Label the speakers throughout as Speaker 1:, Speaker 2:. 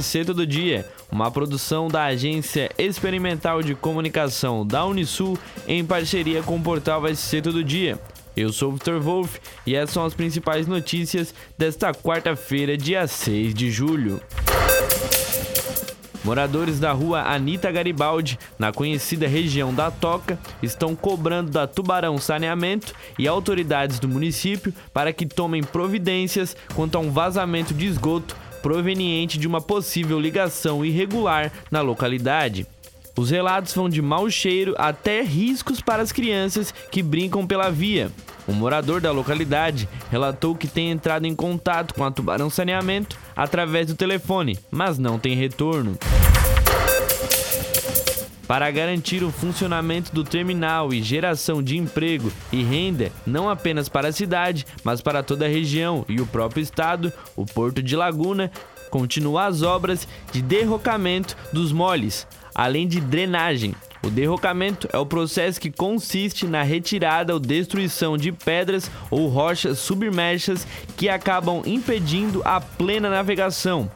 Speaker 1: SC Todo Dia, uma produção da Agência Experimental de Comunicação da Unisul em parceria com o portal SC Todo Dia. Eu sou o Victor Wolff e essas são as principais notícias desta quarta-feira, dia 6 de julho. Moradores da rua Anita Garibaldi, na conhecida região da Toca, estão cobrando da Tubarão Saneamento e autoridades do município para que tomem providências quanto a um vazamento de esgoto proveniente de uma possível ligação irregular na localidade. Os relatos vão de mau cheiro até riscos para as crianças que brincam pela via. Um morador da localidade relatou que tem entrado em contato com a Tubarão Saneamento através do telefone, mas não tem retorno. Para garantir o funcionamento do terminal e geração de emprego e renda, não apenas para a cidade, mas para toda a região e o próprio estado, o Porto de Laguna continua as obras de derrocamento dos moles, além de drenagem. O derrocamento é o processo que consiste na retirada ou destruição de pedras ou rochas submersas que acabam impedindo a plena navegação.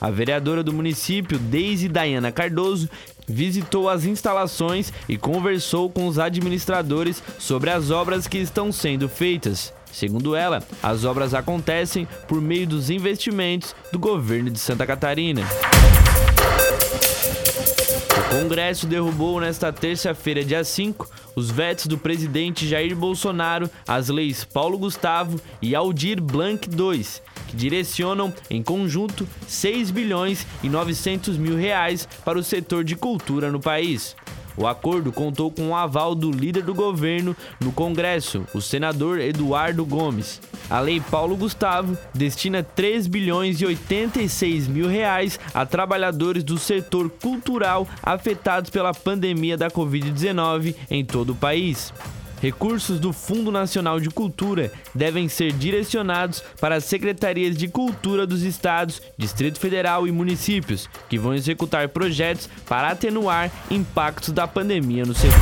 Speaker 1: A vereadora do município, Deise Dayana Cardoso, visitou as instalações e conversou com os administradores sobre as obras que estão sendo feitas. Segundo ela, as obras acontecem por meio dos investimentos do governo de Santa Catarina. Congresso derrubou nesta terça-feira, dia 5, os vetos do presidente Jair Bolsonaro às leis Paulo Gustavo e Aldir Blanc II, que direcionam em conjunto 6 bilhões e 900 mil reais para o setor de cultura no país. O acordo contou com o aval do líder do governo no Congresso, o senador Eduardo Gomes. A lei Paulo Gustavo destina 3 bilhões e 86 mil reais a trabalhadores do setor cultural afetados pela pandemia da Covid-19 em todo o país. Recursos do Fundo Nacional de Cultura devem ser direcionados para as secretarias de cultura dos estados, Distrito Federal e municípios, que vão executar projetos para atenuar impactos da pandemia no setor.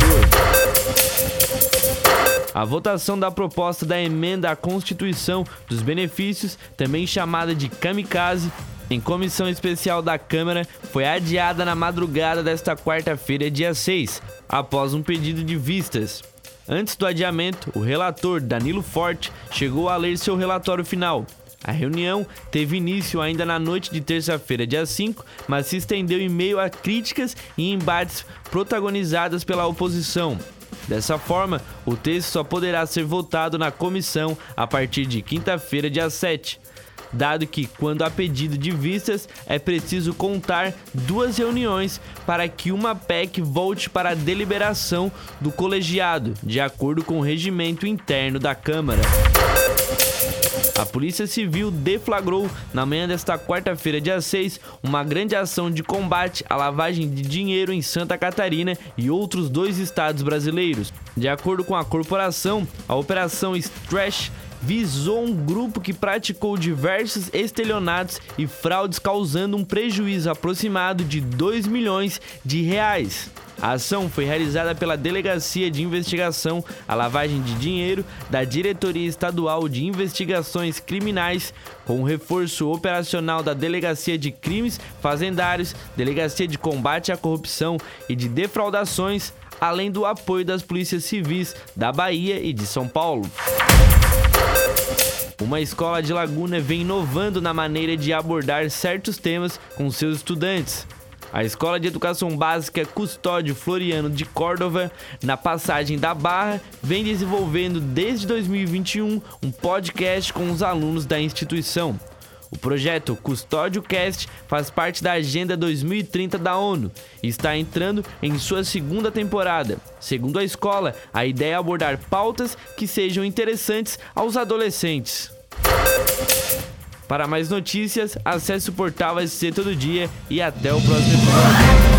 Speaker 1: A votação da proposta da emenda à Constituição dos benefícios, também chamada de kamikaze, em comissão especial da Câmara, foi adiada na madrugada desta quarta-feira, dia 6, após um pedido de vistas. Antes do adiamento, o relator Danilo Forte chegou a ler seu relatório final. A reunião teve início ainda na noite de terça-feira, dia 5, mas se estendeu em meio a críticas e embates protagonizadas pela oposição. Dessa forma, o texto só poderá ser votado na comissão a partir de quinta-feira, dia 7 dado que, quando há pedido de vistas, é preciso contar duas reuniões para que uma PEC volte para a deliberação do colegiado, de acordo com o regimento interno da Câmara. A Polícia Civil deflagrou, na manhã desta quarta-feira, dia 6, uma grande ação de combate à lavagem de dinheiro em Santa Catarina e outros dois estados brasileiros. De acordo com a corporação, a Operação Stretch visou um grupo que praticou diversos estelionatos e fraudes, causando um prejuízo aproximado de 2 milhões de reais. A ação foi realizada pela Delegacia de Investigação à Lavagem de Dinheiro da Diretoria Estadual de Investigações Criminais, com reforço operacional da Delegacia de Crimes Fazendários, Delegacia de Combate à Corrupção e de Defraudações, além do apoio das polícias civis da Bahia e de São Paulo. Uma escola de Laguna vem inovando na maneira de abordar certos temas com seus estudantes. A Escola de Educação Básica Custódio Floriano de Córdova, na passagem da Barra, vem desenvolvendo desde 2021 um podcast com os alunos da instituição. O projeto Custódio Cast faz parte da Agenda 2030 da ONU e está entrando em sua segunda temporada. Segundo a escola, a ideia é abordar pautas que sejam interessantes aos adolescentes. Para mais notícias, acesse o portal SC Todo Dia e até o próximo episódio.